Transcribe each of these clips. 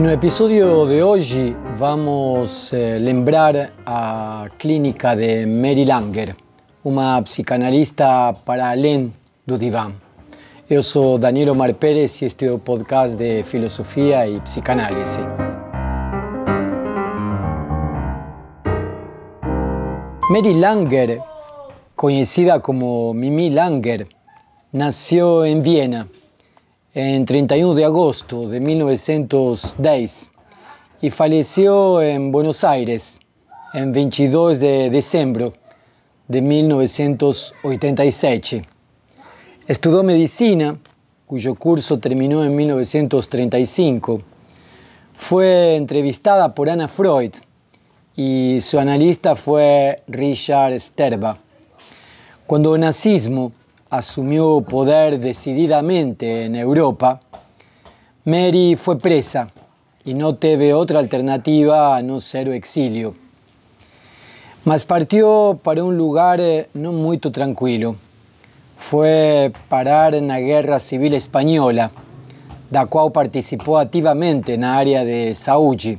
No episodio de hoje vamos eh, lembrar a clínica de Mary Langer, uma psicanalista para além do divã. Eu sou Danilo Mar Pérez e este é podcast de filosofia e psicanálise. Mary Langer, conhecida como Mimi Langer, nasceu em Viena en 31 de agosto de 1910 y falleció en Buenos Aires en 22 de diciembre de 1987. Estudió medicina, cuyo curso terminó en 1935. Fue entrevistada por Anna Freud y su analista fue Richard Sterba. Cuando el nazismo asumió poder decididamente en Europa, Mary fue presa y no tuvo otra alternativa a no ser exilio. Mas partió para un lugar eh, no muy tranquilo. Fue parar en la Guerra Civil Española, da cual participó activamente en la área de Saúde,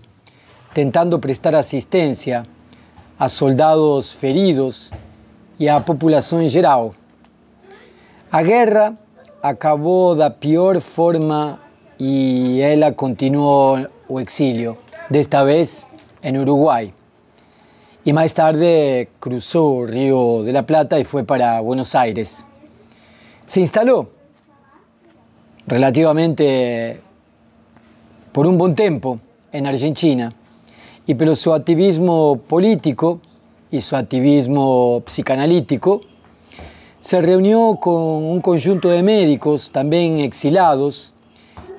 tentando prestar asistencia a soldados feridos y a población en general. A guerra acabou da pior forma e ela continuou o exílio, desta vez em Uruguai. E mais tarde cruzou o Rio de la Plata e foi para Buenos Aires. Se instalou relativamente por un bom tempo en Argentina e pelo seu ativismo político e seu ativismo psicanalítico se reunió con un conjunto de médicos también exilados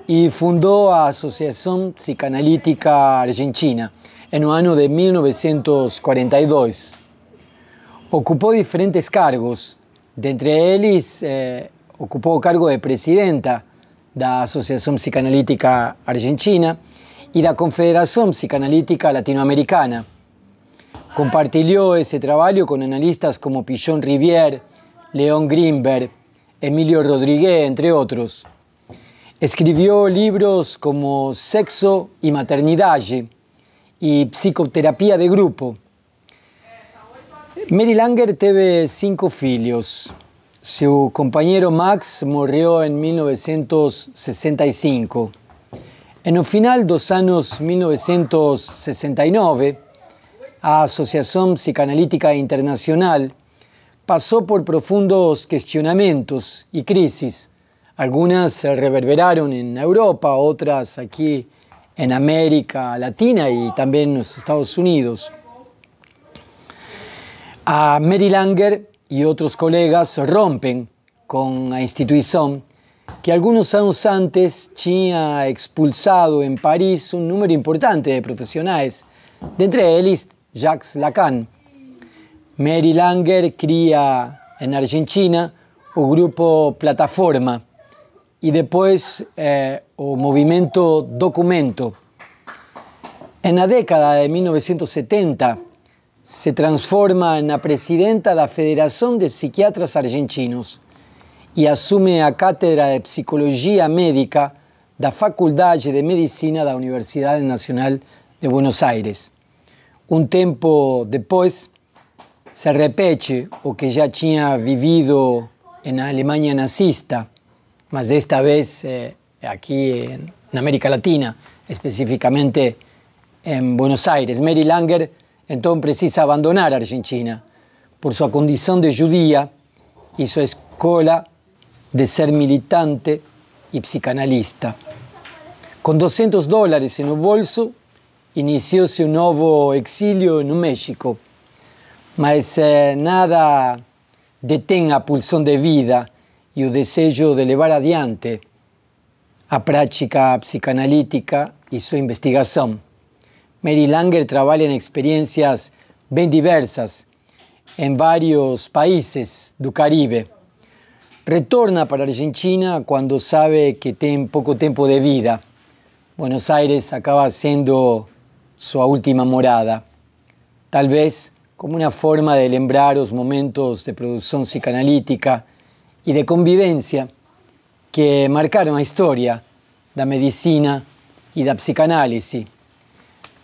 y fundó a Asociación Psicanalítica Argentina en el año de 1942. Ocupó diferentes cargos, de entre ellos eh, ocupó el cargo de presidenta de la Asociación Psicanalítica Argentina y de la Confederación Psicanalítica Latinoamericana. Compartió ese trabajo con analistas como Pillon Rivière, León Greenberg, Emilio Rodríguez, entre otros. Escribió libros como Sexo y Maternidad y Psicoterapia de Grupo. Mary Langer tuvo cinco hijos. Su compañero Max murió en 1965. En el final dos años 1969, la Asociación Psicanalítica Internacional pasó por profundos cuestionamientos y crisis. Algunas se reverberaron en Europa, otras aquí en América Latina y también en los Estados Unidos. A Mary Langer y otros colegas rompen con la institución que algunos años antes tinha expulsado en París un número importante de profesionales, entre ellos Jacques Lacan, Mary Langer cría en Argentina o grupo Plataforma y después eh, o movimiento Documento. En la década de 1970 se transforma en la presidenta de la Federación de Psiquiatras Argentinos y asume a cátedra de Psicología Médica de la Facultad de Medicina de la Universidad Nacional de Buenos Aires. Un tiempo después, se repete o que ya tinha vivido en Alemania nazista, mas esta vez eh, aquí en, América Latina, específicamente en Buenos Aires. Mary Langer entonces precisa abandonar Argentina por su condición de judía y su escuela de ser militante y psicanalista. Con 200 dólares en el bolso, inició su nuevo exilio en México mas eh, nada detém a pulsão de vida e o desejo de levar adiante a prática psicanalítica e sua investigação. Mary Langer trabalha em experiências bem diversas em vários países do Caribe. Retorna para Argentina quando sabe que tem pouco tempo de vida. Buenos Aires acaba sendo sua última morada. Talvez como una forma de lembrar los momentos de producción psicanalítica y de convivencia que marcaron la historia la medicina y la psicanálisis.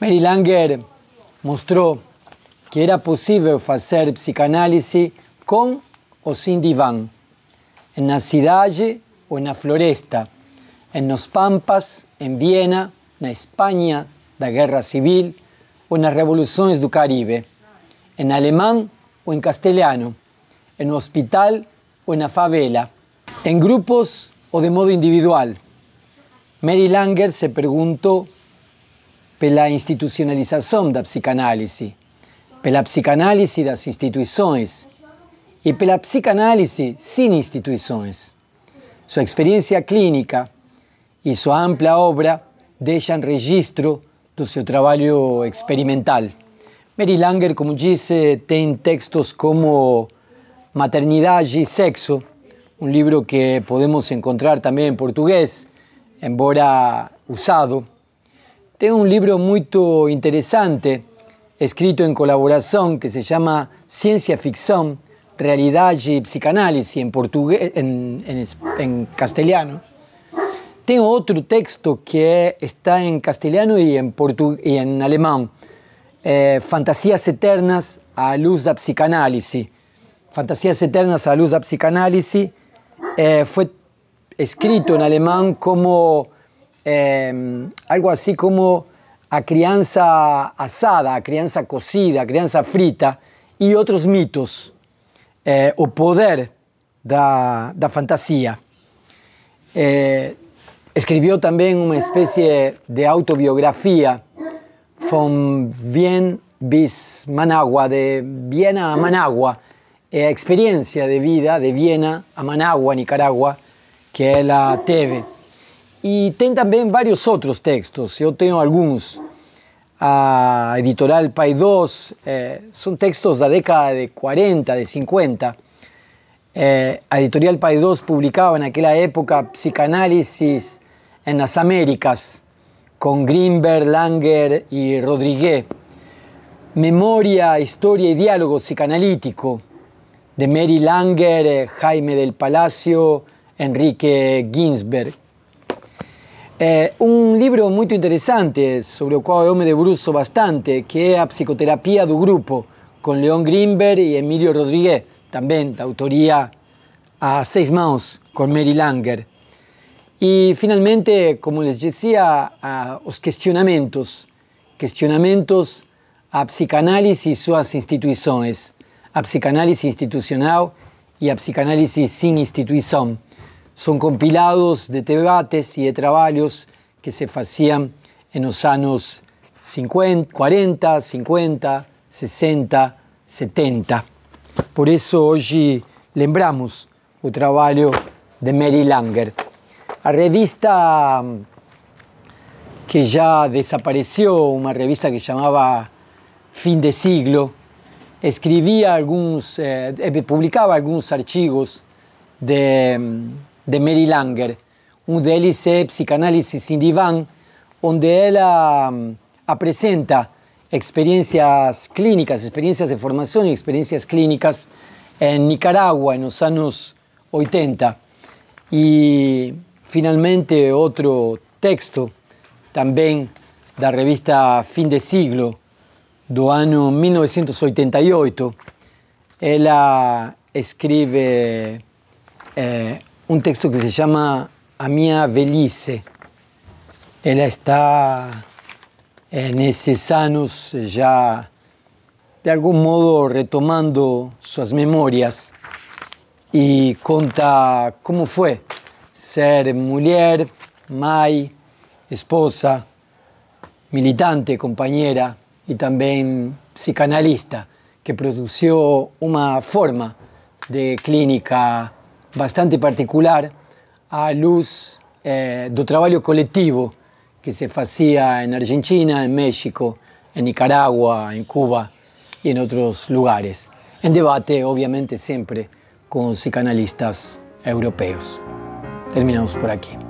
Mary Langer mostró que era posible hacer psicanálisis con o sin diván, en la ciudad o en la floresta, en los pampas, en Viena, en España la guerra civil o en las revoluciones del Caribe, en alemán o en castellano, en un hospital o en la favela, en grupos o de modo individual. Mary Langer se preguntó por la institucionalización de la psicanálisis, por la psicanálisis de las instituciones y por la psicanálisis sin instituciones. Su experiencia clínica y su amplia obra dejan registro de su trabajo experimental. Mary Langer, como dice, tiene textos como Maternidad y Sexo, un libro que podemos encontrar también en portugués, embora usado. Tengo un libro muy interesante, escrito en colaboración, que se llama Ciencia Ficción, Realidad y Psicanálisis, en, portugués, en, castellano. Tengo otro texto que está en castellano y en, y en alemán, eh, Fantasías Eternas a luz de la psicanálisis. Fantasías Eternas a luz de la psicanálisis eh, fue escrito en alemán como em, algo así como a crianza asada, a crianza cocida, a crianza frita y otros mitos eh, o poder da, da fantasía. Eh, escribió también una especie de autobiografía, von Wien bis Managua, de Viena a Managua, eh, experiencia de vida de Viena a Managua, Nicaragua, que la TV. Y tiene también varios otros textos, yo tengo algunos. A Editorial Paidós, eh, son textos de la década de 40, de 50. Eh, Editorial Paidós publicaba en aquella época psicanálisis en las Américas con Greenberg, Langer y Rodríguez. Memoria, historia y diálogo psicanalítico de Mary Langer, Jaime del Palacio, Enrique Ginsberg. Eh, un libro muy interesante sobre el cual yo me debruzo bastante, que es A Psicoterapia do Grupo, con León Greenberg y Emilio Rodríguez, también de autoría a seis manos con Mary Langer. Y finalmente, como les decía, a los cuestionamientos, cuestionamientos a psicanálisis y sus instituciones, a psicanálisis institucional y a psicanálisis sin institución son compilados de debates y de trabajos que se hacían en los años 50, 40, 50, 60, 70. Por eso hoy lembramos el trabajo de Mary Langer. Revista que ya desapareció, una revista que llamaba Fin de Siglo, escribía algunos, eh, eh, publicaba algunos archivos de de Mary Langer, un délice psicanálisis sin diván, donde ella presenta experiencias clínicas, experiencias de formación y experiencias clínicas en Nicaragua en los años 80. Y finalmente otro texto también de la revista Fin de Siglo, do año 1988. Ella escribe eh, un texto que se llama A mia velhice. Ella está en esos años ya de algún modo retomando sus memorias y cuenta cómo fue ser mujer, mai, esposa, militante, compañera y también psicanalista, que produjo una forma de clínica bastante particular a luz eh, do trabajo colectivo que se hacía en Argentina, en México, en Nicaragua, en Cuba y en otros lugares. En debate, obviamente, siempre con psicanalistas europeos. Terminamos por aquí.